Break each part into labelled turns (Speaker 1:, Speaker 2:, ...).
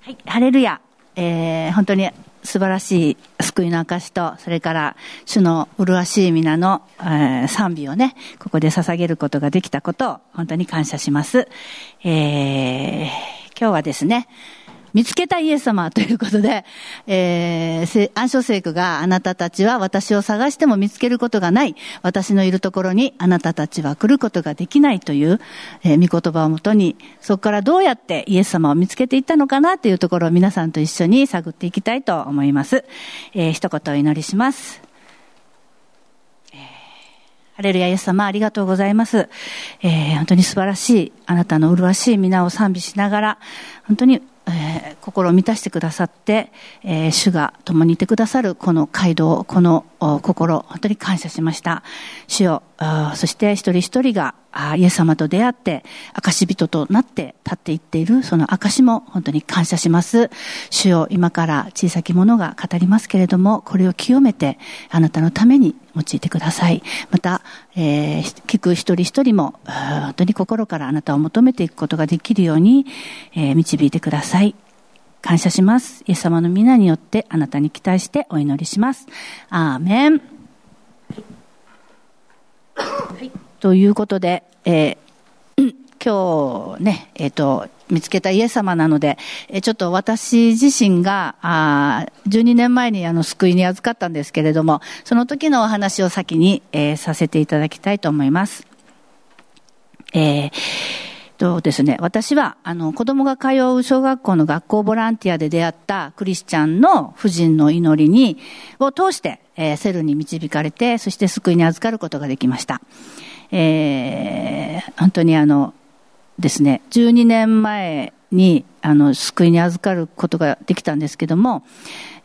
Speaker 1: はい、ハレルヤ。えー、本当に素晴らしい救いの証と、それから主の麗しい皆の、えー、賛美をね、ここで捧げることができたことを本当に感謝します。えー、今日はですね、見つけたイエス様ということで、えー、暗唱聖句があなたたちは私を探しても見つけることがない。私のいるところにあなたたちは来ることができないという、えー、御言葉をもとに、そこからどうやってイエス様を見つけていったのかなというところを皆さんと一緒に探っていきたいと思います。えー、一言お祈りします。ハレルヤイエス様ありがとうございます。えー、本当に素晴らしい、あなたの麗しい皆を賛美しながら、本当にえー、心を満たしてくださって、えー、主が共にいてくださるこの街道、この心、本当に感謝しました。主よ、そして一人一人がイエス様と出会って、証人となって立っていっている、その証も本当に感謝します。主よ、今から小さき者が語りますけれども、これを清めて、あなたのために用いてください。また、えー、聞く一人一人も、本当に心からあなたを求めていくことができるように、えー、導いてください。感謝します。イエス様の皆によってあなたに期待してお祈りします。アーメン。はい、ということで、えー、今日ね、えっ、ー、と、見つけたイエス様なので、えちょっと私自身が、あ12年前にあの救いに預かったんですけれども、その時のお話を先に、えー、させていただきたいと思います。えーとですね、私は、あの、子供が通う小学校の学校ボランティアで出会ったクリスチャンの婦人の祈りに、を通して、えー、セルに導かれて、そして救いに預かることができました。えー、本当にあの、ですね、12年前に、あの、救いに預かることができたんですけども、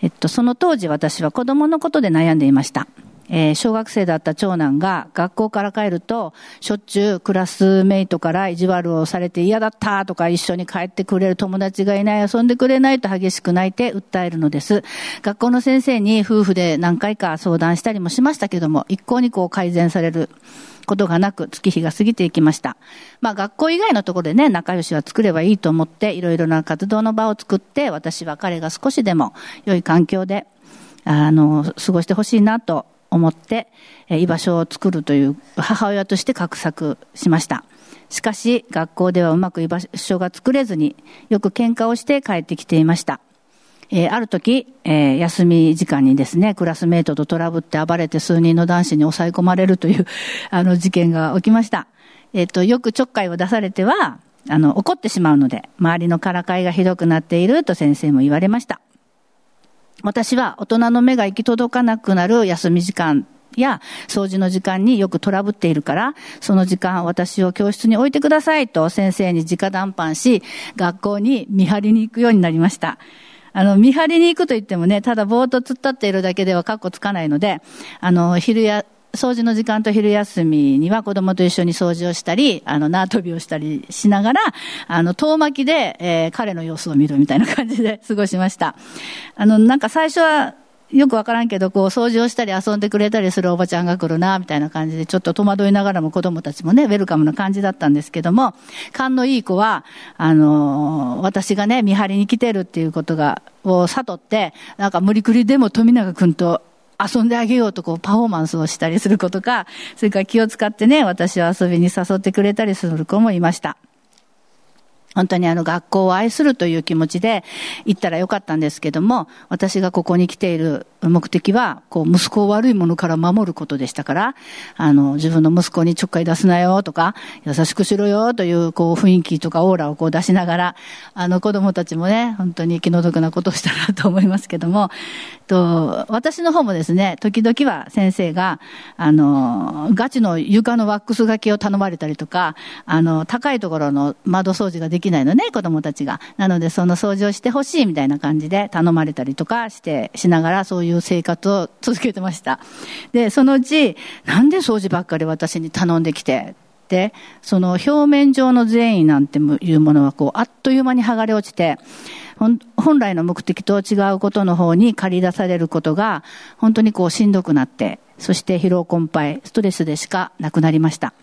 Speaker 1: えっと、その当時私は子供のことで悩んでいました。えー、小学生だった長男が学校から帰ると、しょっちゅうクラスメイトから意地悪をされて嫌だったとか一緒に帰ってくれる友達がいない、遊んでくれないと激しく泣いて訴えるのです。学校の先生に夫婦で何回か相談したりもしましたけども、一向にこう改善される。ことがなく月日が過ぎていきました。まあ学校以外のところでね、仲良しは作ればいいと思って、いろいろな活動の場を作って、私は彼が少しでも良い環境で、あの、過ごしてほしいなと思って、居場所を作るという母親として画策しました。しかし、学校ではうまく居場所が作れずに、よく喧嘩をして帰ってきていました。えー、ある時、えー、休み時間にですね、クラスメイトとトラブって暴れて数人の男子に抑え込まれるという、あの事件が起きました。えっ、ー、と、よくちょっかいを出されては、あの、怒ってしまうので、周りのからかいがひどくなっていると先生も言われました。私は大人の目が行き届かなくなる休み時間や掃除の時間によくトラブっているから、その時間私を教室に置いてくださいと先生に直談判し、学校に見張りに行くようになりました。あの、見張りに行くと言ってもね、ただぼーっと突っ立っているだけではカッコつかないので、あの、昼や、掃除の時間と昼休みには子供と一緒に掃除をしたり、あの、縄跳びをしたりしながら、あの、遠巻きで、えー、彼の様子を見るみたいな感じで過ごしました。あの、なんか最初は、よくわからんけど、こう、掃除をしたり遊んでくれたりするおばちゃんが来るな、みたいな感じで、ちょっと戸惑いながらも子供たちもね、ウェルカムな感じだったんですけども、勘のいい子は、あの私がね、見張りに来てるっていうことが、を悟って、なんか無理くりでも富永君と遊んであげようとこうパフォーマンスをしたりすることか、それから気を使ってね、私を遊びに誘ってくれたりする子もいました。本当にあの学校を愛するという気持ちで行ったらよかったんですけども、私がここに来ている目的は、こう、息子を悪いものから守ることでしたから、あの、自分の息子にちょっかい出すなよとか、優しくしろよという、こう、雰囲気とかオーラをこう出しながら、あの、子供たちもね、本当に気の毒なことをしたなと思いますけども、と、私の方もですね、時々は先生が、あの、ガチの床のワックスがけを頼まれたりとか、あの、高いところの窓掃除ができきないのね、子供たちが。なので、その掃除をしてほしいみたいな感じで頼まれたりとかして、しながら、そういう生活を続けてました。で、そのうち、なんで掃除ばっかり私に頼んできて、で、その表面上の善意なんていうものはこう、あっという間に剥がれ落ちて、本来の目的と違うことの方に借り出されることが、本当にこうしんどくなって、そして疲労困憊、ストレスでしかなくなりました。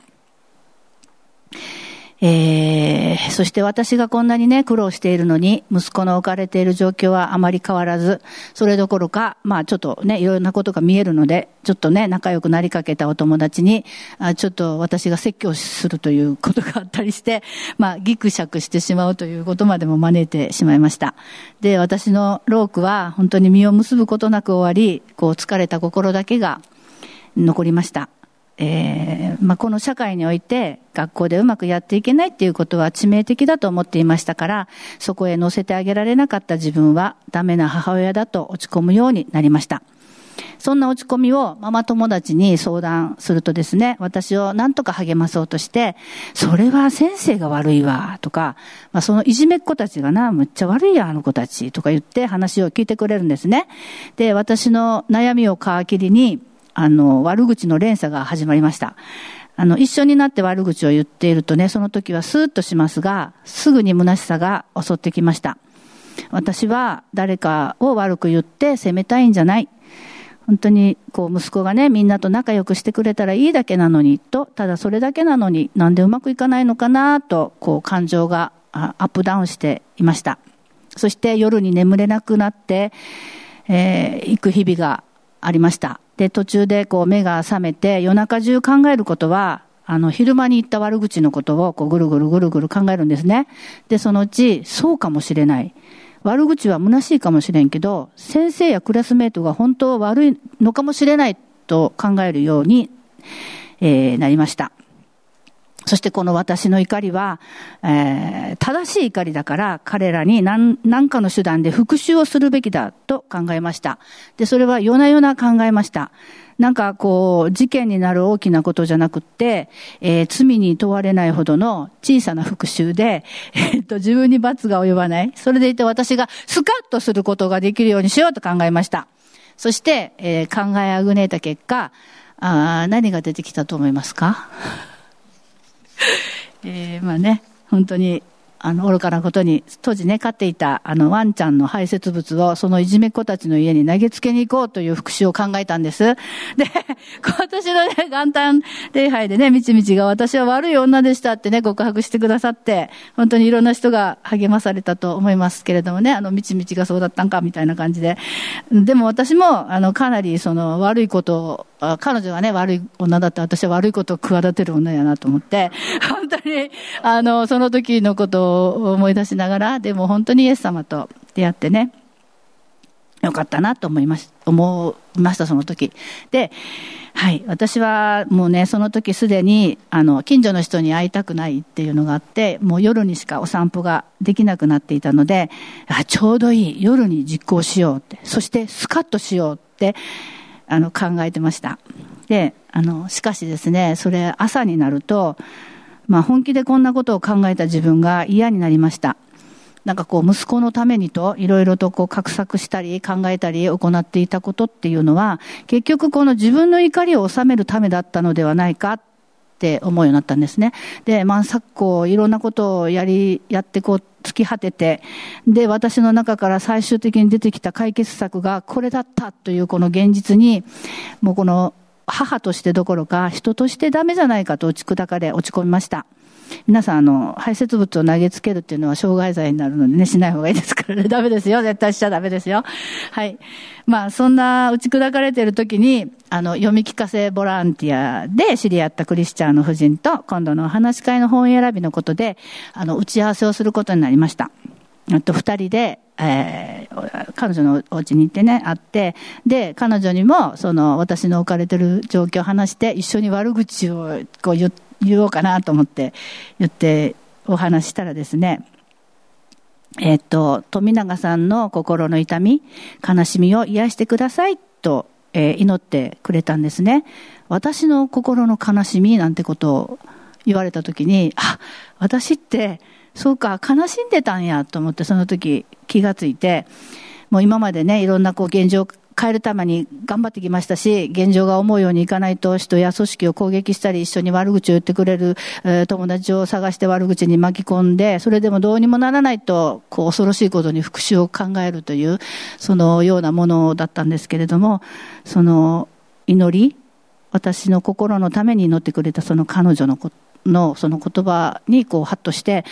Speaker 1: えー、そして私がこんなにね、苦労しているのに、息子の置かれている状況はあまり変わらず、それどころか、まあちょっとね、いろんなことが見えるので、ちょっとね、仲良くなりかけたお友達に、あちょっと私が説教するということがあったりして、まあギクシャクしてしまうということまでも招いてしまいました。で、私のロークは本当に実を結ぶことなく終わり、こう疲れた心だけが残りました。えーまあ、この社会において学校でうまくやっていけないっていうことは致命的だと思っていましたから、そこへ乗せてあげられなかった自分はダメな母親だと落ち込むようになりました。そんな落ち込みをママ友達に相談するとですね、私を何とか励まそうとして、それは先生が悪いわ、とか、まあ、そのいじめっ子たちがな、むっちゃ悪いや、あの子たち、とか言って話を聞いてくれるんですね。で、私の悩みを皮切りに、あの、悪口の連鎖が始まりました。あの、一緒になって悪口を言っているとね、その時はスーッとしますが、すぐに虚しさが襲ってきました。私は誰かを悪く言って責めたいんじゃない。本当に、こう、息子がね、みんなと仲良くしてくれたらいいだけなのに、と、ただそれだけなのに、なんでうまくいかないのかな、と、こう、感情がアップダウンしていました。そして夜に眠れなくなって、えー、行く日々がありました。で、途中でこう目が覚めて夜中中考えることは、あの、昼間に言った悪口のことをこうぐるぐるぐるぐる考えるんですね。で、そのうち、そうかもしれない。悪口は虚しいかもしれんけど、先生やクラスメートが本当悪いのかもしれないと考えるように、えー、なりました。そしてこの私の怒りは、えー、正しい怒りだから彼らに何何かの手段で復讐をするべきだと考えました。で、それは夜な夜な考えました。なんかこう、事件になる大きなことじゃなくって、えー、罪に問われないほどの小さな復讐で、えー、っと、自分に罰が及ばない。それでいて私がスカッとすることができるようにしようと考えました。そして、えー、考えあぐねた結果、あ何が出てきたと思いますか？えー、まあね、本当にあの、愚かなことに、当時ね、飼っていた、あの、ワンちゃんの排泄物を、そのいじめっ子たちの家に投げつけに行こうという復讐を考えたんです。で、私のね、元旦礼拝でね、みちみちが私は悪い女でしたってね、告白してくださって、本当にいろんな人が励まされたと思いますけれどもね、あの、みちみちがそうだったんか、みたいな感じで。でも私も、あの、かなりその悪いことを、彼女がね、悪い女だって私は悪いことを企てる女やなと思って、本当に、あの、その時のことをを思い出しながら、でも本当にイエス様と出会ってね、よかったなと思いまし、思いました、その時。で、はい。私はもうね、その時すでに、あの、近所の人に会いたくないっていうのがあって、もう夜にしかお散歩ができなくなっていたので、あちょうどいい、夜に実行しようって、そしてスカッとしようって、あの、考えてました。で、あの、しかしですね、それ朝になると、まあ本気でこんなことを考えた自分が嫌になりました。なんかこう息子のためにといろいろとこう画策したり考えたり行っていたことっていうのは結局この自分の怒りを収めるためだったのではないかって思うようになったんですね。で、まあ昨今いろんなことをやり、やってこう突き果てて、で、私の中から最終的に出てきた解決策がこれだったというこの現実に、もうこの母としてどころか人としてダメじゃないかと打ち砕かれ落ち込みました。皆さん、あの、排泄物を投げつけるっていうのは傷害罪になるのでね、しない方がいいですからね。ダメですよ。絶対しちゃダメですよ。はい。まあ、そんな打ち砕かれてる時に、あの、読み聞かせボランティアで知り合ったクリスチャンの夫人と、今度のお話し会の本選びのことで、あの、打ち合わせをすることになりました。あと、二人で、えー、彼女のお家に行ってね、会って、で、彼女にも、その、私の置かれてる状況を話して、一緒に悪口をこう言言おうかなと思って言ってお話したらですね、えっ、と、富永さんの心の痛み、悲しみを癒してくださいと、えー、祈ってくれたんですね。私の心の悲しみなんてことを言われたときに、あ、私ってそうか、悲しんでたんやと思ってその時気がついて、もう今までね、いろんなこう現状を変えるために頑張ってきましたし、現状が思うようにいかないと人や組織を攻撃したり、一緒に悪口を言ってくれる、え、友達を探して悪口に巻き込んで、それでもどうにもならないと、こう恐ろしいことに復讐を考えるという、そのようなものだったんですけれども、その祈り、私の心のために祈ってくれたその彼女のこと。のその言葉にこうハッとして、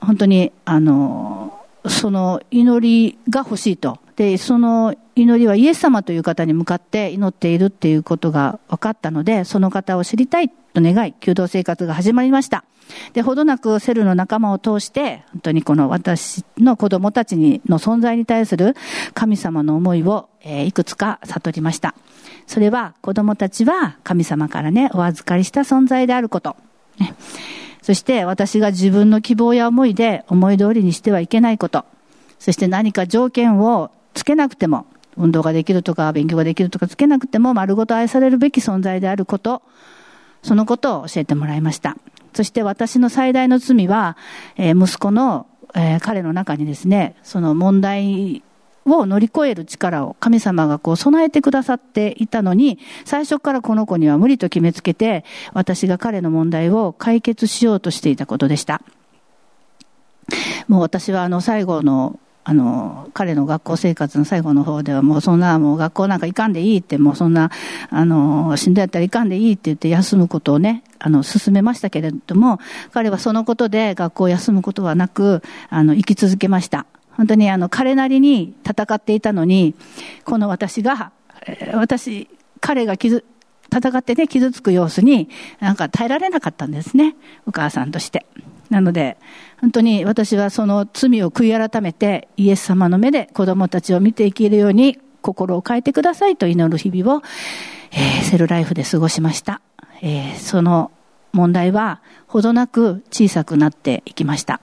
Speaker 1: 本当に、あの、その祈りが欲しいと。で、その祈りはイエス様という方に向かって祈っているっていうことが分かったので、その方を知りたいと願い、弓道生活が始まりました。で、ほどなくセルの仲間を通して、本当にこの私の子供たちにの存在に対する神様の思いを、えー、いくつか悟りました。それは子供たちは神様からね、お預かりした存在であること。そして私が自分の希望や思いで思い通りにしてはいけないこと。そして何か条件をつけなくても、運動ができるとか勉強ができるとかつけなくても丸ごと愛されるべき存在であること、そのことを教えてもらいました。そして私の最大の罪は、えー、息子の、えー、彼の中にですね、その問題を乗り越える力を神様がこう備えてくださっていたのに、最初からこの子には無理と決めつけて、私が彼の問題を解決しようとしていたことでした。もう私はあの最後のあの、彼の学校生活の最後の方ではもうそんなもう学校なんか行かんでいいってもうそんな、あの、しんどやったら行かんでいいって言って休むことをね、あの、進めましたけれども、彼はそのことで学校を休むことはなく、あの、生き続けました。本当にあの、彼なりに戦っていたのに、この私が、私、彼が傷、戦ってね、傷つく様子に、なんか耐えられなかったんですね。お母さんとして。なので、本当に私はその罪を悔い改めて、イエス様の目で子供たちを見ていけるように、心を変えてくださいと祈る日々を、えー、セルライフで過ごしました。えー、その問題は、ほどなく小さくなっていきました。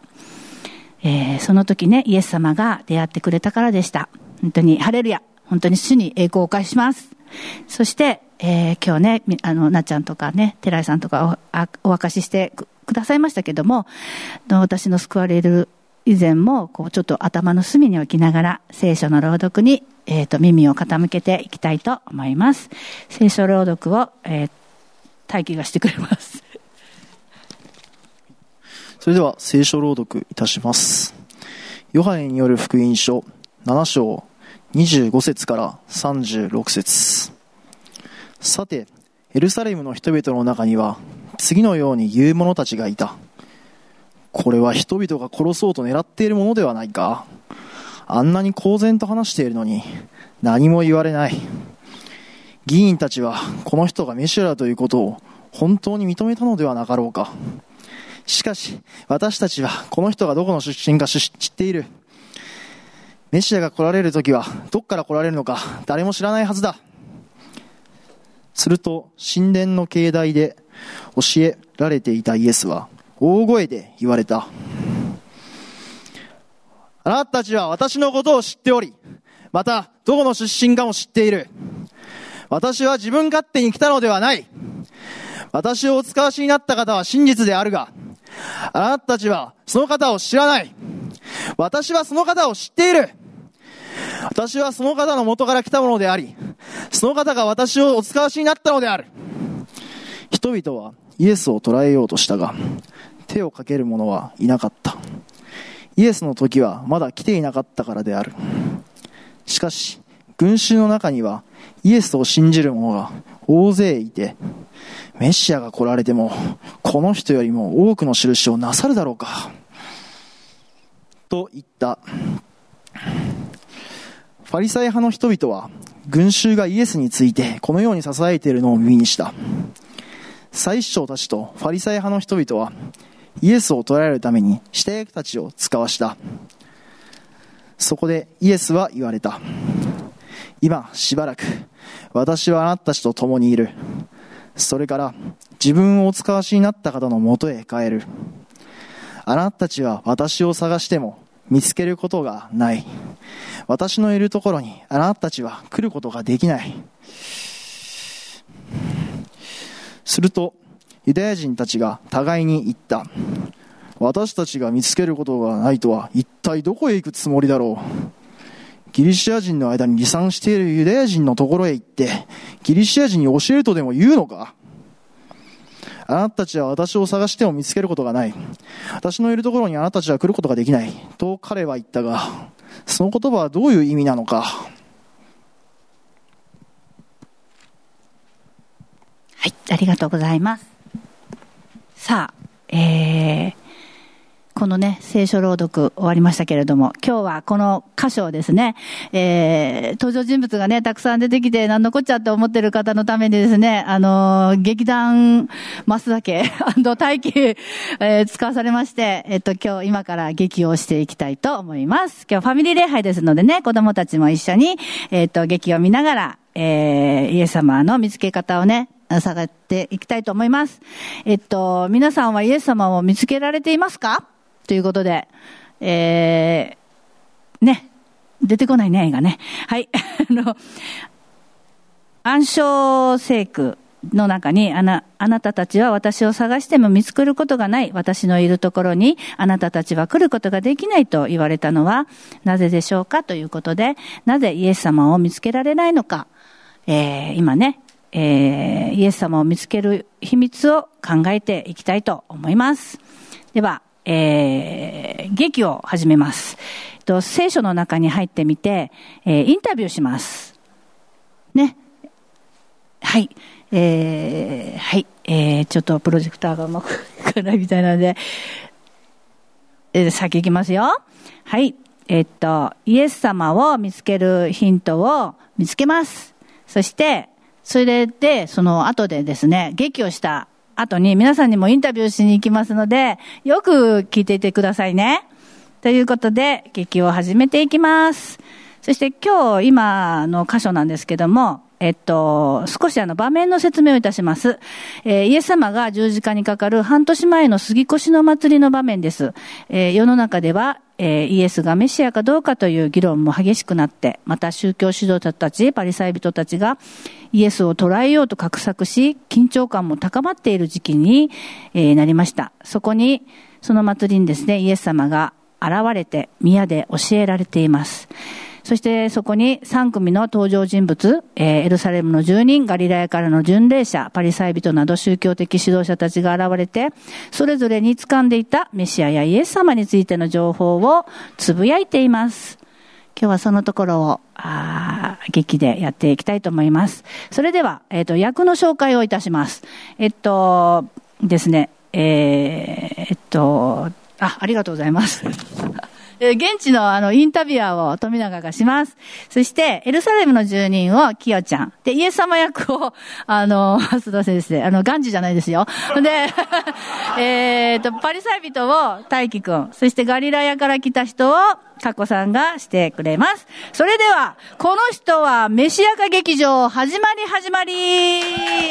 Speaker 1: えー、その時ね、イエス様が出会ってくれたからでした。本当に、ハレルヤ。本当に主に栄光をお返します。そして、えー、今日ね、あの、なっちゃんとかね、寺井さんとかおお明かししてくださいましたけども、私の救われる以前も、こう、ちょっと頭の隅に置きながら、聖書の朗読に、えっ、ー、と、耳を傾けていきたいと思います。聖書朗読を、えー、待機がしてくれます。
Speaker 2: それでは、聖書朗読いたします。ヨハネによる福音書7章25節から36節さて、エルサレムの人々の中には、次のように言う者たちがいた。これは人々が殺そうと狙っているものではないかあんなに公然と話しているのに、何も言われない。議員たちは、この人がメシアだということを本当に認めたのではなかろうか。しかし、私たちはこの人がどこの出身か知っている。メシアが来られる時は、どっから来られるのか、誰も知らないはずだ。すると、神殿の境内で、教えられていたイエスは、大声で言われた。あなたたちは私のことを知っており、また、どこの出身かも知っている。私は自分勝手に来たのではない。私をお使わしになった方は真実であるが、あなたたちはその方を知らない。私はその方を知っている。私はその方の元から来たものであり、その方が私をお使わしになったのである。人々はイエスを捕らえようとしたが、手をかける者はいなかった。イエスの時はまだ来ていなかったからである。しかし、群衆の中にはイエスを信じる者が大勢いて、メシアが来られても、この人よりも多くの印をなさるだろうか。と言った。ファリサイ派の人々は、群衆がイエスについてこのように支えているのを耳にした。祭司長たちとファリサイ派の人々は、イエスを捕らえるために下役たちを使わした。そこでイエスは言われた。今しばらく私はあなたたちと共にいる。それから自分をお使わしになった方のもとへ帰る。あなたたちは私を探しても見つけることがない。私のいるところにあなたたちは来ることができない。すると、ユダヤ人たちが互いに言った。私たちが見つけることがないとは一体どこへ行くつもりだろう。ギリシア人の間に離散しているユダヤ人のところへ行って、ギリシア人に教えるとでも言うのか？あなたたちは私を探しても見つけることがない。私のいるところにあなたたちは来ることができない。と彼は言ったが、その言葉はどういう意味なのか？
Speaker 1: はい、ありがとうございます。さあ、えー、このね、聖書朗読終わりましたけれども、今日はこの箇所をですね、えー、登場人物がね、たくさん出てきて、なんのこっちゃって思ってる方のためにですね、あのー、劇団増田家大気、えー、使わされまして、えっと、今日、今から劇をしていきたいと思います。今日ファミリー礼拝ですのでね、子供たちも一緒に、えっと、劇を見ながら、えー、イエス様の見つけ方をね、探っていきたいと思います。えっと、皆さんはイエス様を見つけられていますか？ということで、えー、ね、出てこないね、映画ね。はい。あの、暗唱聖句の中に、あな、あなたたちは私を探しても見つかることがない。私のいるところに、あなたたちは来ることができないと言われたのは、なぜでしょうかということで、なぜイエス様を見つけられないのか。えー、今ね、えー、イエス様を見つける秘密を考えていきたいと思います。では、えー、劇を始めます。と聖書の中に入ってみて、えー、インタビューします。ね。はい。えー、はい。えー、ちょっとプロジェクターがうまくいかないみたいなので、えー、先行きますよ。はい。えー、っと、イエス様を見つけるヒントを見つけます。そして、それで、その後でですね、劇をした後に皆さんにもインタビューしに行きますので、よく聞いていてくださいね。ということで、劇を始めていきます。そして今日、今の箇所なんですけども、えっと、少しあの場面の説明をいたします。えー、イエス様が十字架にかかる半年前の杉越の祭りの場面です。えー、世の中では、えー、イエスがメシアかどうかという議論も激しくなって、また宗教指導者たち、パリサイ人たちがイエスを捉えようと画策し、緊張感も高まっている時期に、えー、なりました。そこに、その祭りにですね、イエス様が現れて宮で教えられています。そしてそこに3組の登場人物、えー、エルサレムの住人、ガリラヤからの巡礼者、パリサイ人など宗教的指導者たちが現れて、それぞれに掴んでいたメシアやイエス様についての情報をつぶやいています。今日はそのところを、あ劇でやっていきたいと思います。それでは、えっ、ー、と、役の紹介をいたします。えっと、ですね、えー、えっと、あ、ありがとうございます。現地のあの、インタビュアーを富永がします。そして、エルサレムの住人をキヨちゃん。で、イエス様役を、あの、蓮田先生、あの、ガンジじゃないですよ。で、えっと、パリサイ人を大輝くん。そしてガリラヤから来た人を、カコさんがしてくれます。それでは、この人はメシアカ劇場、始まり始まりイ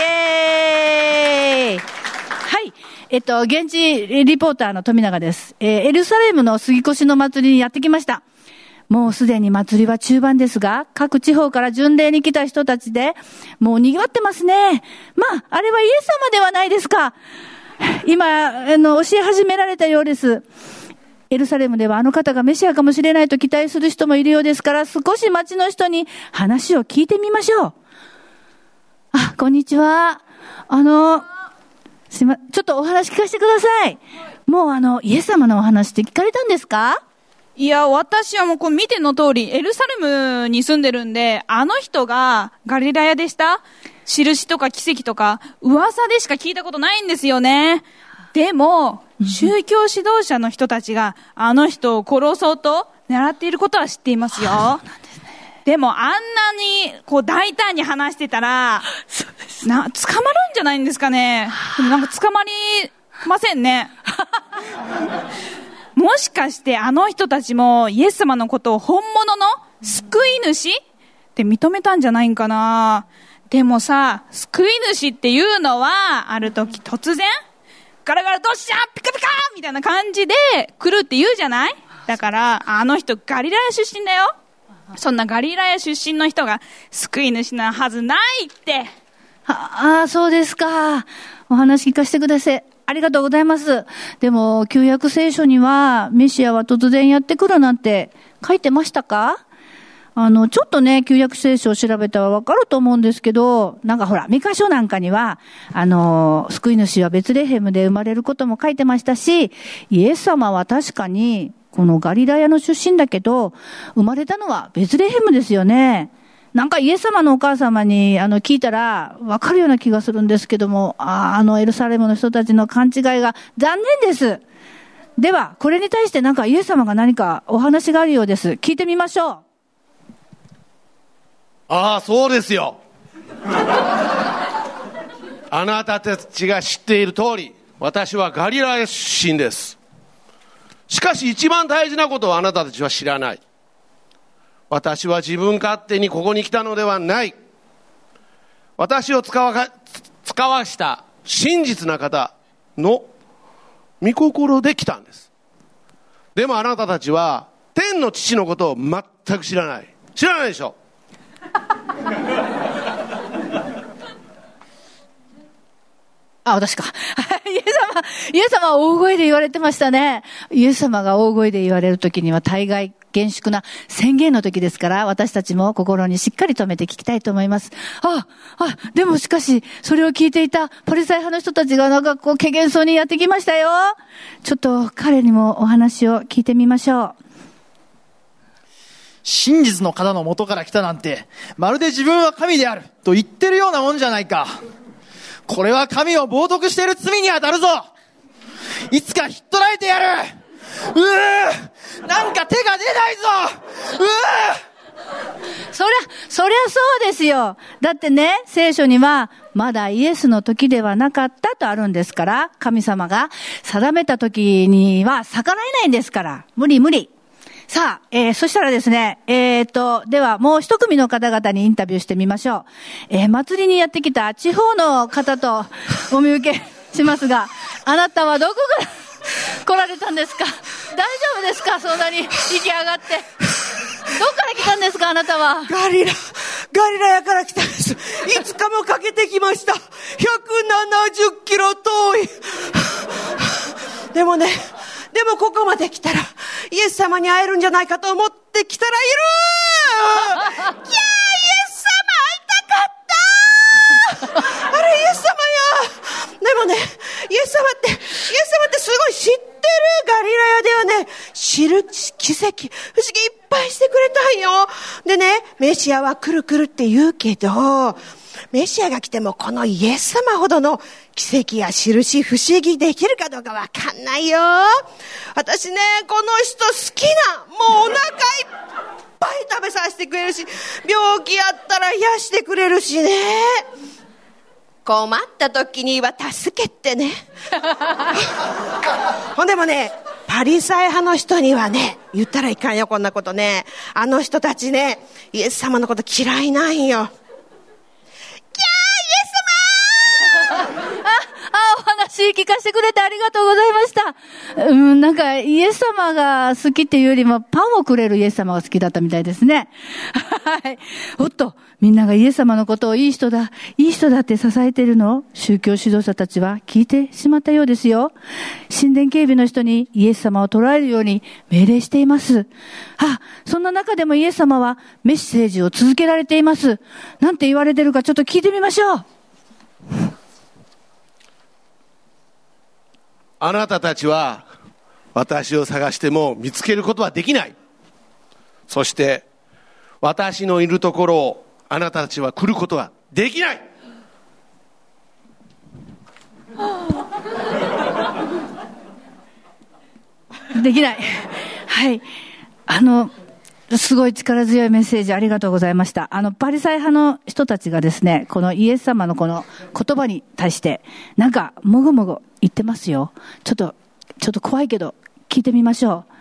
Speaker 1: エーイはい。えっと、現地リポーターの富永です。えー、エルサレムの杉越の祭りにやってきました。もうすでに祭りは中盤ですが、各地方から巡礼に来た人たちで、もう賑わってますね。まあ、あれはイエス様ではないですか。今、あの、教え始められたようです。エルサレムではあの方がメシアかもしれないと期待する人もいるようですから、少し町の人に話を聞いてみましょう。あ、こんにちは。あの、すま、ちょっとお話聞かせてください。もうあの、イエス様のお話って聞かれたんですか？
Speaker 3: いや、私はもうこう見ての通り、エルサレムに住んでるんで、あの人がガリラヤでした？印とか奇跡とか、噂でしか聞いたことないんですよね。でも、宗教指導者の人たちが、あの人を殺そうと狙っていることは知っていますよ。でも、あんなに、こう、大胆に話してたら、な、捕まるんじゃないんですかね。でもなんか捕まりませんね。もしかしてあの人たちもイエス様のことを本物の救い主？って認めたんじゃないんかな。でもさ、救い主っていうのは、ある時突然、ガラガラどっしゃピカピカみたいな感じで来るって言うじゃない？だから、あの人ガリラヤ出身だよ。そんなガリラヤ出身の人が救い主なはずないって。
Speaker 1: ああ、そうですか。お話聞かせてください。ありがとうございます。でも、旧約聖書には、メシアは突然やってくるなんて書いてましたか？あの、ちょっとね、旧約聖書を調べたらわかると思うんですけど、なんかほら、三箇所なんかには、あの、救い主はベツレヘムで生まれることも書いてましたし、イエス様は確かに、このガリラヤの出身だけど、生まれたのはベツレヘムですよね。なんかイエス様のお母様にあの聞いたらわかるような気がするんですけども、ああのエルサレムの人たちの勘違いが残念です。では、これに対してなんかイエス様が何かお話があるようです。聞いてみましょう。
Speaker 4: ああ、そうですよ。あなたたちが知っている通り、私はガリラ出身です。しかし一番大事なことをあなたたちは知らない。私は自分勝手にここに来たのではない。私を使わ使わした真実な方の御心で来たんです。でもあなたたちは天の父のことを全く知らない。知らないでしょ？
Speaker 1: あ、私か。イエス様、イエス様は大声で言われてましたね。イエス様が大声で言われるときには大概厳粛な宣言の時ですから、私たちも心にしっかり留めて聞きたいと思います。あ、あ、でもしかし、それを聞いていたパリサイ派の人たちがなんかこう、怪げそうにやってきましたよ。ちょっと彼にもお話を聞いてみましょう。
Speaker 2: 真実の方の元から来たなんて、まるで自分は神であると言ってるようなもんじゃないか。これは神を冒涜している罪に当たるぞいつかひっ捕らえてやるうぅなんか手が出ないぞう
Speaker 1: ぅそりゃ、そりゃそうですよ。だってね、聖書には、まだイエスの時ではなかったとあるんですから、神様が定めた時には逆らえないんですから。無理無理。さあ、えー、そしたらですね、えー、と、ではもう一組の方々にインタビューしてみましょう。えー、祭りにやってきた地方の方とお見受けしますが、あなたはどこから 来られたんですか？大丈夫ですか？そんなに息上がって。どっから来たんですか？あなたは。
Speaker 5: ガリラ、ガリラヤから来たんです。5日もかけてきました。170キロ遠い。でもね、でもここまで来たら、イエス様に会えるんじゃないかと思って来たらいるキャーイエス様会いたかったあれイエス様やでもね、イエス様って、イエス様ってすごい知ってるガリラヤではね、知る奇跡、不思議いっぱいしてくれたんよ。でね、メシアは来る来るって言うけど、メシアが来てもこのイエス様ほどの奇跡や印、不思議できるかどうかわかんないよ。私ね、この人好きな、もうお腹いっぱい食べさせてくれるし、病気やったら癒してくれるしね。困った時には助けてね。ほんでもね、パリサイ派の人にはね、言ったらいかんよ、こんなことね。あの人たちね、イエス様のこと嫌いなんよ。
Speaker 1: あ、お話聞かせてくれてありがとうございました。うん、なんか、イエス様が好きっていうよりも、パンをくれるイエス様が好きだったみたいですね。はい。おっと、みんながイエス様のことをいい人だ、いい人だって支えているの？を宗教指導者たちは聞いてしまったようですよ。神殿警備の人にイエス様を捉えるように命令しています。あ、そんな中でもイエス様はメッセージを続けられています。なんて言われてるかちょっと聞いてみましょう。
Speaker 4: あなたたちは私を探しても見つけることはできない。そして私のいるところをあなたたちは来ることはできない。
Speaker 1: できない。はい。あの、すごい力強いメッセージありがとうございました。あの、パリサイ派の人たちがですね、このイエス様のこの言葉に対して、なんか、もぐもぐ言ってますよ。ちょっと、ちょっと怖いけど、聞いてみましょう。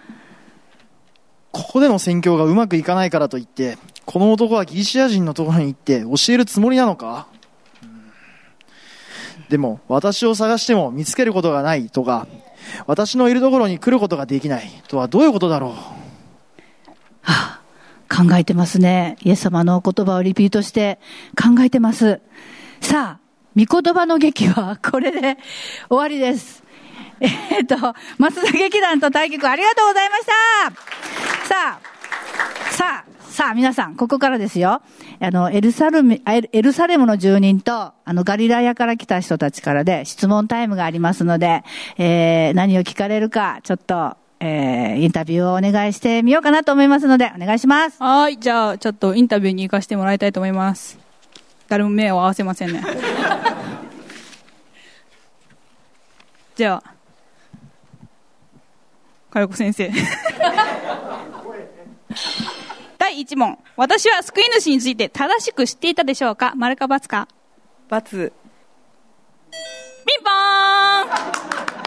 Speaker 2: ここでの宣教がうまくいかないからといって、この男はギリシア人のところに行って教えるつもりなのか、でも、私を探しても見つけることがないとか、私のいるところに来ることができないとはどういうことだろう？
Speaker 1: はあ、考えてますね。イエス様の言葉をリピートして考えてます。さあ、御言葉の劇はこれで終わりです。え、っと、松田劇団と大菊ありがとうございましたさあ、さあ、さあ皆さん、ここからですよ。あの、エルサルム、エルサレムの住人と、あの、ガリラヤから来た人たちからで質問タイムがありますので、えー、何を聞かれるか、ちょっと、えー、インタビューをお願いしてみようかなと思いますので、お願いします。
Speaker 3: はい。じゃあ、ちょっとインタビューに行かせてもらいたいと思います。誰も目を合わせませんね。じゃあ、かよこ先生。第1問。私は救い主について正しく知っていたでしょうか？丸か×か×。ピンポーン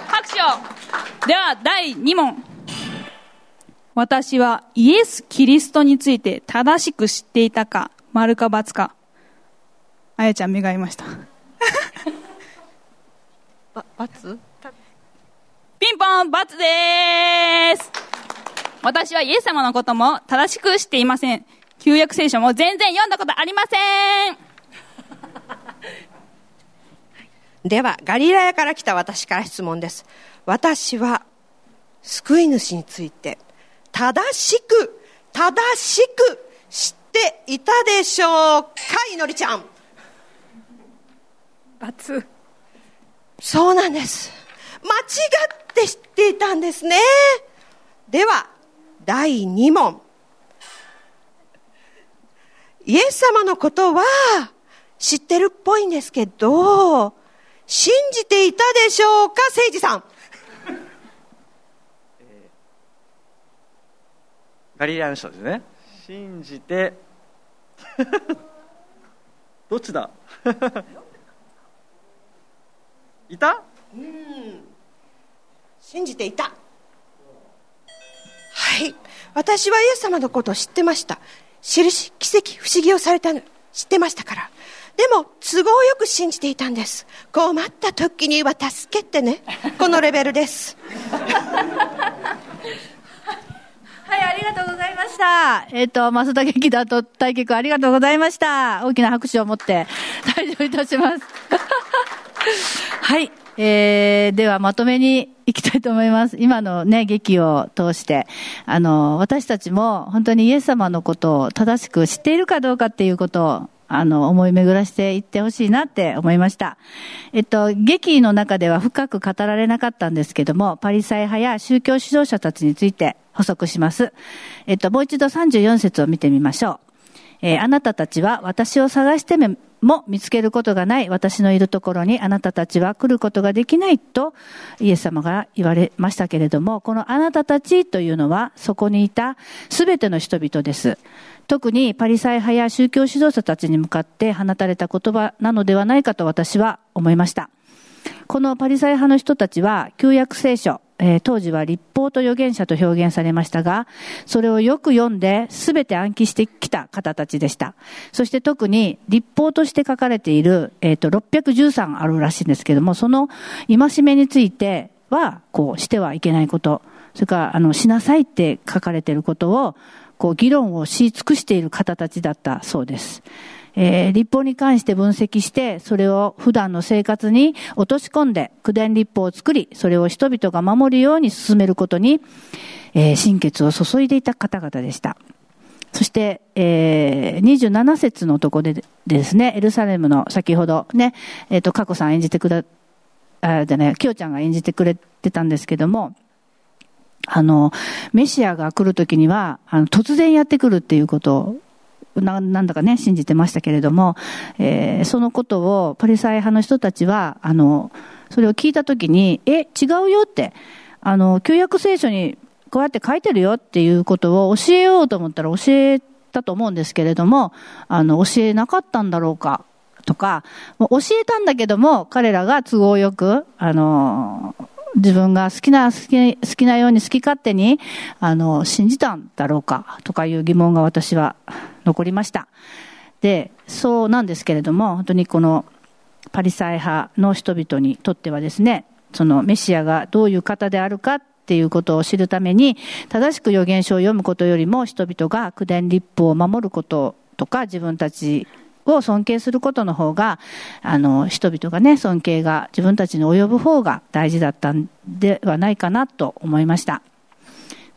Speaker 3: 拍手をでは、第2問。私はイエス・キリストについて正しく知っていたか、丸か×か。あやちゃん目が合いました。
Speaker 5: ば、×?
Speaker 3: ピンポン×でーす私はイエス様のことも正しく知っていません。旧約聖書も全然読んだことありません
Speaker 5: では、ガリラヤから来た私から質問です。私は、救い主について、正しく、正しく知っていたでしょうかいのりちゃん。×そうなんです。間違って知っていたんですね。では、第2問。イエス様のことは知ってるっぽいんですけど、信じていたでしょうか、誠治さん。
Speaker 6: ガリラヤの人ですね信じて どっちだ？いた？
Speaker 5: 信じていた。はい。私はイエス様のことを知ってました。印、奇跡、不思議をされたの、知ってましたから。でも、都合よく信じていたんです。困った時には助けてね。このレベルです。
Speaker 1: はい、ありがとうございました。えっ、と、増田劇団と大輝くんありがとうございました。大きな拍手を持って退場いたします。はい。えー、ではまとめに行きたいと思います。今のね、劇を通して、あの、私たちも本当にイエス様のことを正しく知っているかどうかっていうことを、あの、思い巡らしていってほしいなって思いました。えっと、劇の中では深く語られなかったんですけども、パリサイ派や宗教指導者たちについて補足します。えっと、もう一度34節を見てみましょう。えーあなたたちは私を探しても見つけることがない私のいるところにあなたたちは来ることができないとイエス様が言われましたけれども、このあなたたちというのはそこにいたすべての人々です。特にパリサイ派や宗教指導者たちに向かって放たれた言葉なのではないかと私は思いました。このパリサイ派の人たちは旧約聖書、えー当時は立法と預言者と表現されましたが、それをよく読んで全て暗記してきた方たちでした。そして特に立法として書かれている、えっ、と、613あるらしいんですけども、その戒めについては、こう、してはいけないこと、それから、あの、しなさいって書かれていることを、こう、議論をし尽くしている方たちだったそうです。えー立法に関して分析して、それを普段の生活に落とし込んで、九伝立法を作り、それを人々が守るように進めることに、えー心血を注いでいた方々でした。そして、えー27節のところでですね、エルサレムの先ほどね、えっ、と、佳子さん演じてくれ、あ、じゃね、きよちゃんが演じてくれてたんですけども、あの、メシアが来るときには、あの、突然やってくるっていうことを、ななんだかね、信じてましたけれども、えーそのことをパリサイ派の人たちは、あの、それを聞いたときに、え、違うよって、あの、旧約聖書にこうやって書いてるよっていうことを教えようと思ったら教えたと思うんですけれども、あの、教えなかったんだろうか、とか、教えたんだけども、彼らが都合よく、あの、自分が好きな、好き好きなように好き勝手に、あの、信じたんだろうか、とかいう疑問が私は残りました。で、そうなんですけれども、本当にこのパリサイ派の人々にとってはですね、そのメシアがどういう方であるかっていうことを知るために、正しく預言書を読むことよりも人々が九伝立法を守ることとか自分たちを尊敬することの方が、あの、人々がね、尊敬が自分たちに及ぶ方が大事だったんではないかなと思いました。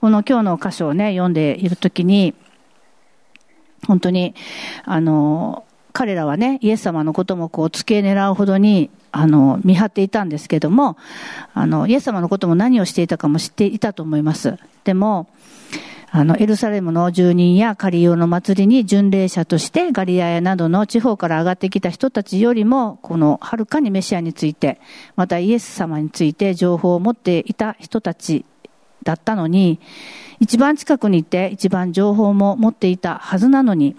Speaker 1: この今日の箇所をね、読んでいるときに、本当に、あの、彼らはね、イエス様のこともこう、付け狙うほどに、あの、見張っていたんですけども、あの、イエス様のことも何をしていたかも知っていたと思います。でも、あの、エルサレムの住人やカリオの祭りに巡礼者としてガリアヤなどの地方から上がってきた人たちよりも、このはるかにメシアについて、またイエス様について情報を持っていた人たちだったのに、一番近くにいて一番情報も持っていたはずなのに、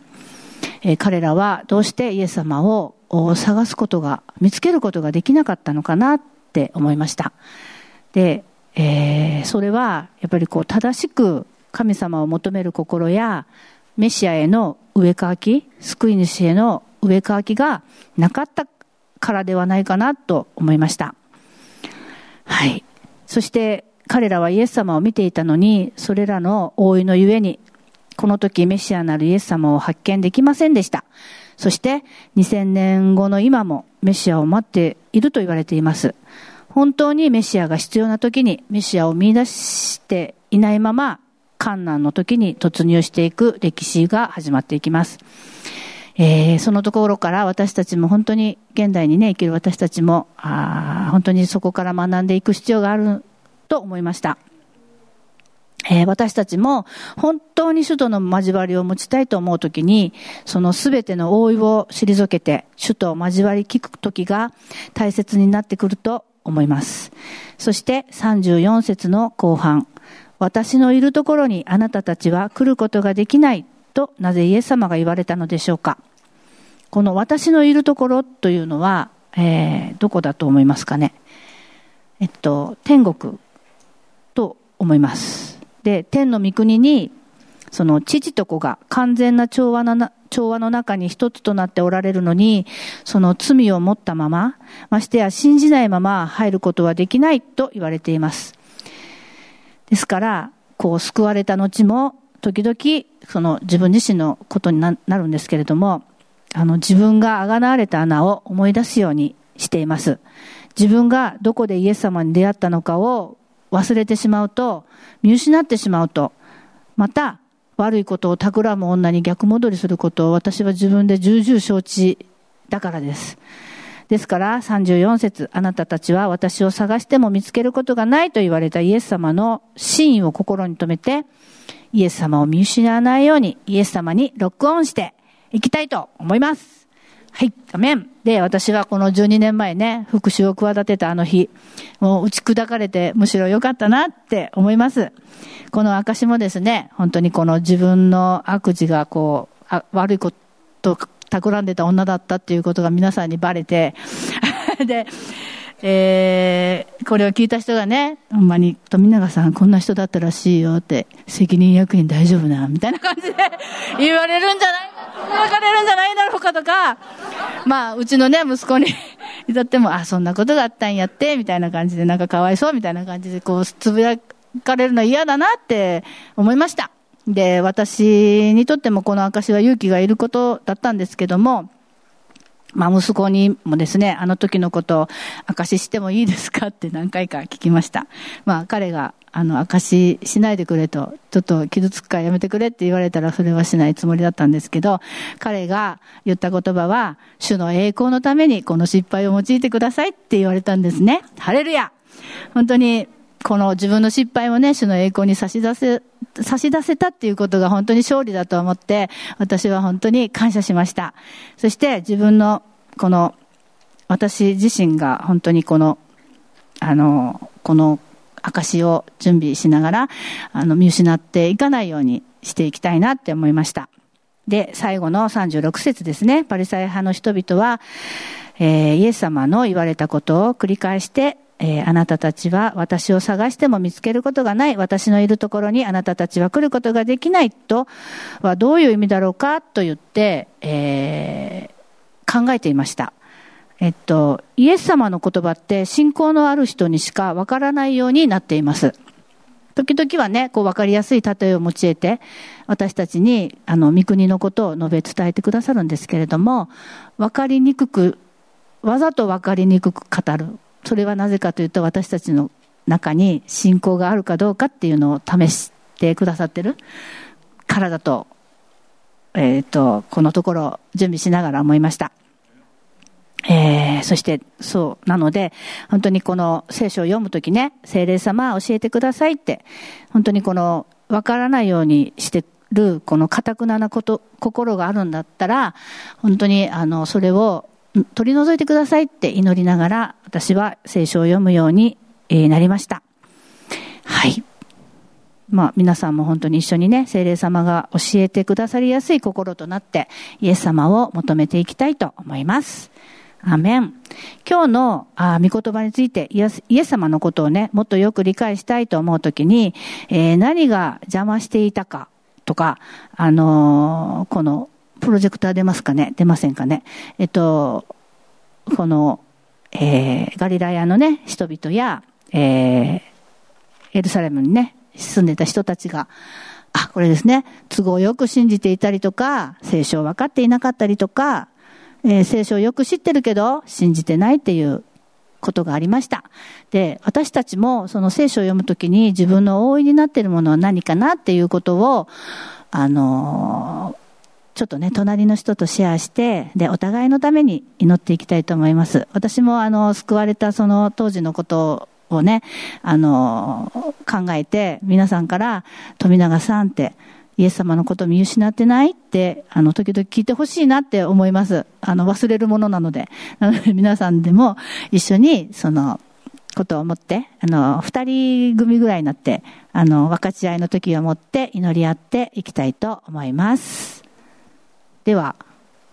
Speaker 1: えー、彼らはどうしてイエス様を探すことが、見つけることができなかったのかなって思いました。で、えー、それはやっぱりこう正しく神様を求める心やメシアへの植え替き、救い主への植え替きがなかったからではないかなと思いました。はい。そして彼らはイエス様を見ていたのに、それらの覆いのゆえに、この時メシアなるイエス様を発見できませんでした。そして2000年後の今もメシアを待っていると言われています。本当にメシアが必要な時にメシアを見出していないまま、観難の時に突入していく歴史が始まっていきます。えー、そのところから私たちも本当に現代にね、生きる私たちも、あ本当にそこから学んでいく必要があると思いました。えー、私たちも本当に主との交わりを持ちたいと思うときに、そのすべての覆いを退けて、主と交わり聞くときが大切になってくると思います。そして34節の後半、私のいるところにあなたたちは来ることができないとなぜイエス様が言われたのでしょうか？この私のいるところというのは、えー、どこだと思いますかね？えっと、天国と思います。で、天の御国に、その父と子が完全な調和の調和の中に一つとなっておられるのに、その罪を持ったまま、ましてや信じないまま入ることはできないと言われています。ですから、こう救われた後も、時々、その自分自身のことになるんですけれども、あの自分があがなわれた穴を思い出すようにしています。自分がどこでイエス様に出会ったのかを忘れてしまうと、見失ってしまうと、また悪いことを企む女に逆戻りすることを私は自分で重々承知だからです。ですから34節あなたたちは私を探しても見つけることがないと言われたイエス様の真意を心に留めて、イエス様を見失わないようにイエス様にロックオンしていきたいと思います。はい、アメン。で、私はこの12年前ね、復讐を企てたあの日、もう打ち砕かれてむしろ良かったなって思います。この証もですね、本当にこの自分の悪事がこう、悪いこと企んでた女だったっていうことが皆さんにバレて、で、えー、これを聞いた人がね、ほんまに、富永さんこんな人だったらしいよって、責任役員大丈夫な、みたいな感じで 言われるんじゃない言われるんじゃないだろうかとか、まあ、うちのね、息子に至っても、あ、そんなことがあったんやって、みたいな感じで、なんかかわいそうみたいな感じで、こう、つぶやかれるの嫌だなって思いました。で、私にとってもこの証は勇気がいることだったんですけども、まあ、息子にもですね、あの時のことを証ししてもいいですかって何回か聞きました。まあ、彼が、あの、証ししないでくれと、ちょっと傷つくからやめてくれって言われたらそれはしないつもりだったんですけど、彼が言った言葉は、主の栄光のためにこの失敗を用いてくださいって言われたんですね。ハレルヤ本当にこの自分の失敗をね、主の栄光に差し出せ、差し出せたっていうことが本当に勝利だと思って、私は本当に感謝しました。そして自分の、この、私自身が本当にこの、あの、この証を準備しながら、あの、見失っていかないようにしていきたいなって思いました。で、最後の36節ですね。パリサイ派の人々は、えー、イエス様の言われたことを繰り返してえー、あなたたちは私を探しても見つけることがない。私のいるところにあなたたちは来ることができないとはどういう意味だろうかと言って、えー、考えていました。えっと、イエス様の言葉って信仰のある人にしかわからないようになっています。時々はね、こう分かりやすい例えを用いて、私たちに、あの、御国のことを述べ伝えてくださるんですけれども、分かりにくく、わざと分かりにくく語る。それはなぜかというと私たちの中に信仰があるかどうかっていうのを試してくださってるからだとえっ、と、このところ準備しながら思いました。えー、そして、そう、なので、本当にこの聖書を読むときね、聖霊様教えてくださいって、本当にこの、わからないようにしてる、この堅くななこと、心があるんだったら、本当に、あの、それを取り除いてくださいって祈りながら、私は聖書を読むように、なりました。はい。まあ、皆さんも本当に一緒にね、聖霊様が教えてくださりやすい心となって、イエス様を求めていきたいと思います。アメン。今日のあ御言葉についてイエスイエス様のことをね、もっとよく理解したいと思うときに、えー何が邪魔していたかとか、あのーこの、プロジェクター出ますかね？出ませんかね？えっと、この、えーガリラヤのね、人々や、えーエルサレムにね、住んでた人たちが、あ、これですね、都合よく信じていたりとか、聖書を分かっていなかったりとか、えー聖書をよく知ってるけど、信じてないっていうことがありました。で、私たちもその聖書を読むときに自分の大いになっているものは何かなっていうことを、あのーちょっとね、隣の人とシェアして、で、お互いのために祈っていきたいと思います。私も、あの、救われたその当時のことをね、あの、考えて、皆さんから、富永さんって、イエス様のこと見失ってないって、あの、時々聞いてほしいなって思います。あの、忘れるものなので。なので、皆さんでも一緒に、その、ことを思って、あの、二人組ぐらいになって、あの、分かち合いの時を持って祈り合っていきたいと思います。では、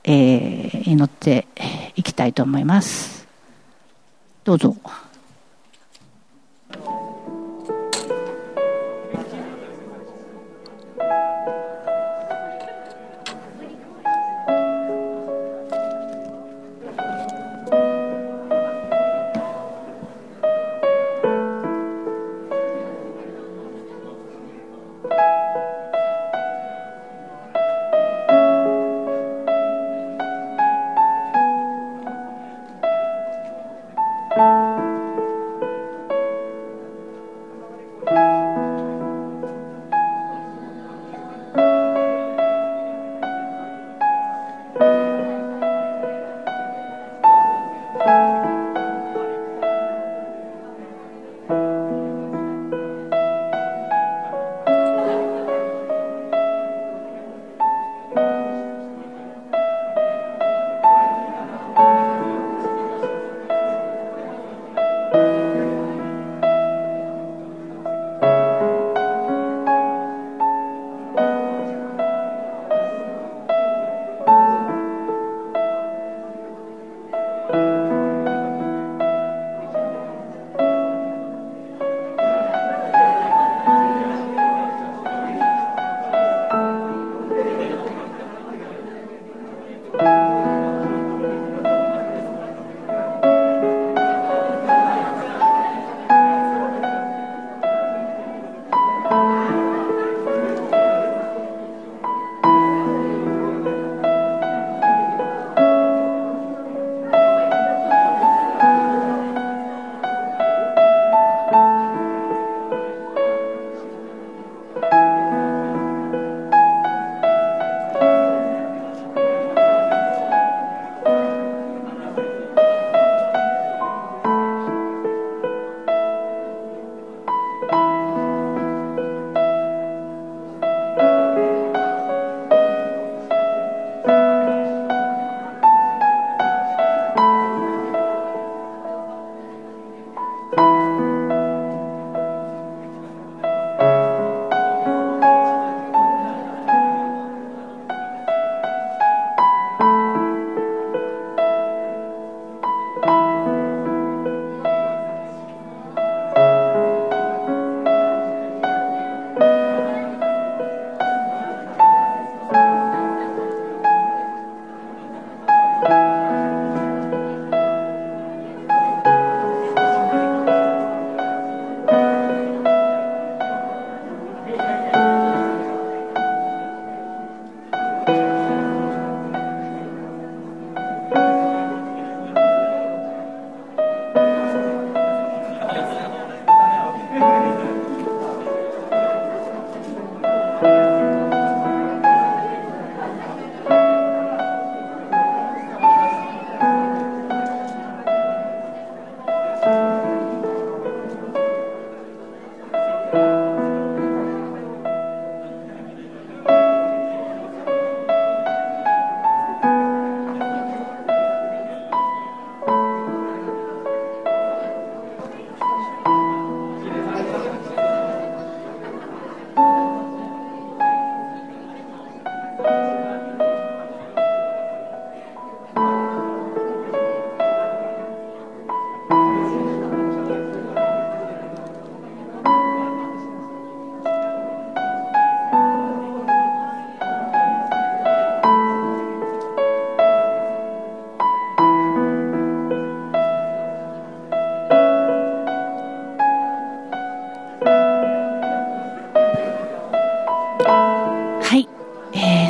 Speaker 1: えー、祈っていきたいと思います。どうぞ。「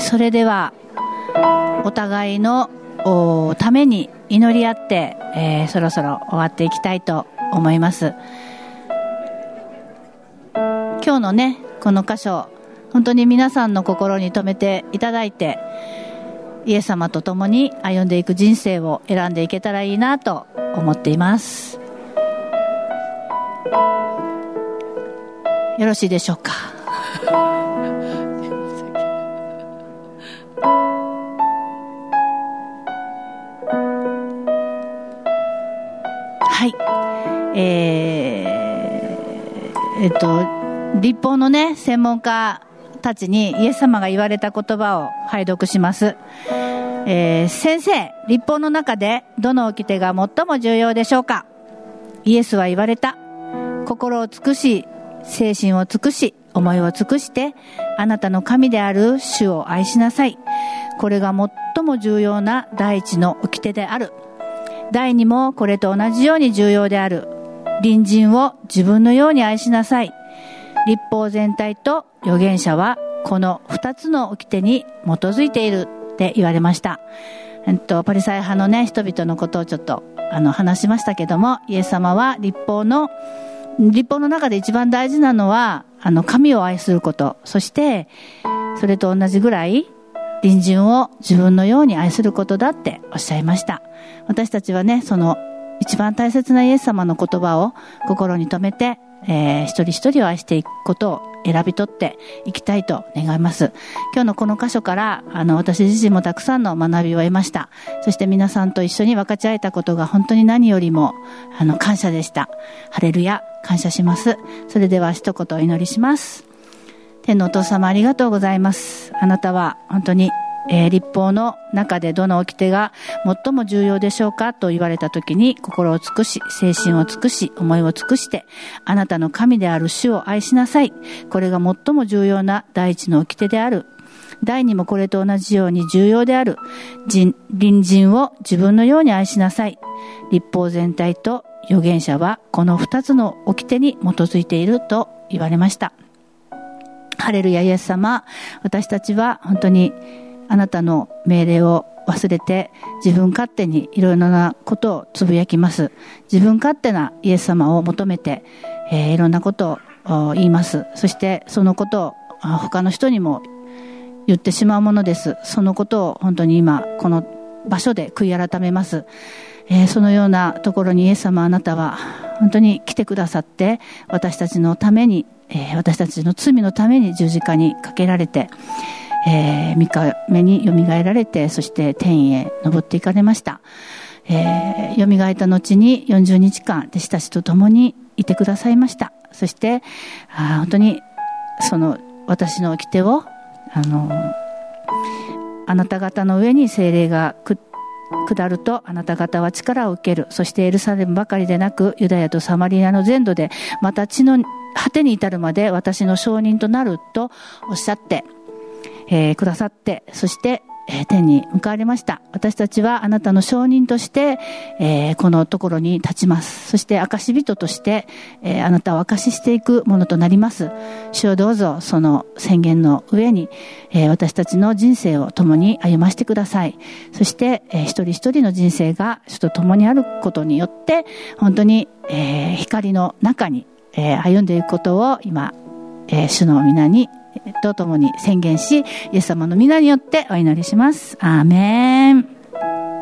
Speaker 1: それではお互いのおために祈り合って、えーそろそろ終わっていきたいと思います。今日のねこの箇所本当に皆さんの心に留めていただいてイエス様と共に歩んでいく人生を選んでいけたらいいなと思っています。よろしいでしょうか？えっと、立法のね、専門家たちにイエス様が言われた言葉を拝読します。えー先生、立法の中でどの掟が最も重要でしょうか？イエスは言われた。心を尽くし、精神を尽くし、思いを尽くして、あなたの神である主を愛しなさい。これが最も重要な第一の掟である。第二もこれと同じように重要である。隣人を自分のように愛しなさい。立法全体と預言者はこの二つの掟に基づいているって言われました。えっと、パリサイ派のね、人々のことをちょっと、あの、話しましたけども、イエス様は立法の、立法の中で一番大事なのは、あの、神を愛すること。そして、それと同じぐらい、隣人を自分のように愛することだっておっしゃいました。私たちはね、その、一番大切なイエス様の言葉を心に留めて、えー一人一人を愛していくことを選び取っていきたいと願います。今日のこの箇所から、あの、私自身もたくさんの学びを得ました。そして皆さんと一緒に分かち合えたことが本当に何よりも、あの、感謝でした。ハレルヤ、感謝します。それでは一言お祈りします。天のお父様ありがとうございます。あなたは本当に、えー立法の中でどの掟が最も重要でしょうかと言われた時に心を尽くし、精神を尽くし、思いを尽くして、あなたの神である主を愛しなさい。これが最も重要な第一の掟である。第二もこれと同じように重要である。人隣人を自分のように愛しなさい。立法全体と預言者はこの二つの掟に基づいていると言われました。ハレルヤイエス様、私たちは本当にあなたの命令を忘れて自分勝手にいろいろなことをつぶやきます。自分勝手なイエス様を求めて、えーいろんなことを言います。そしてそのことを他の人にも言ってしまうものです。そのことを本当に今この場所で悔い改めます。えーそのようなところにイエス様あなたは本当に来てくださって私たちのために、えー私たちの罪のために十字架にかけられて、えー、3日目によみがえられてそして天へ登っていかれました、えー、よみがえった後に40日間弟子たちと共にいてくださいましたそしてあ本当にその私の掟をあのあなた方の上に精霊がく下るとあなた方は力を受ける。そしてエルサレムばかりでなく、ユダヤとサマリアの全土で、また地の果てに至るまで私の証人となるとおっしゃって、えーくださって、そして、えー天に向かわれました。私たちはあなたの証人として、えーこのところに立ちます。そして証人として、えーあなたを証ししていくものとなります。主をどうぞその宣言の上に、え私たちの人生を共に歩ませてください。そして、え一人一人の人生が主と共にあることによって、本当に、え光の中に、え歩んでいくことを今、え主の皆に、とともに宣言し、イエス様の皆によってお祈りします。アーメン。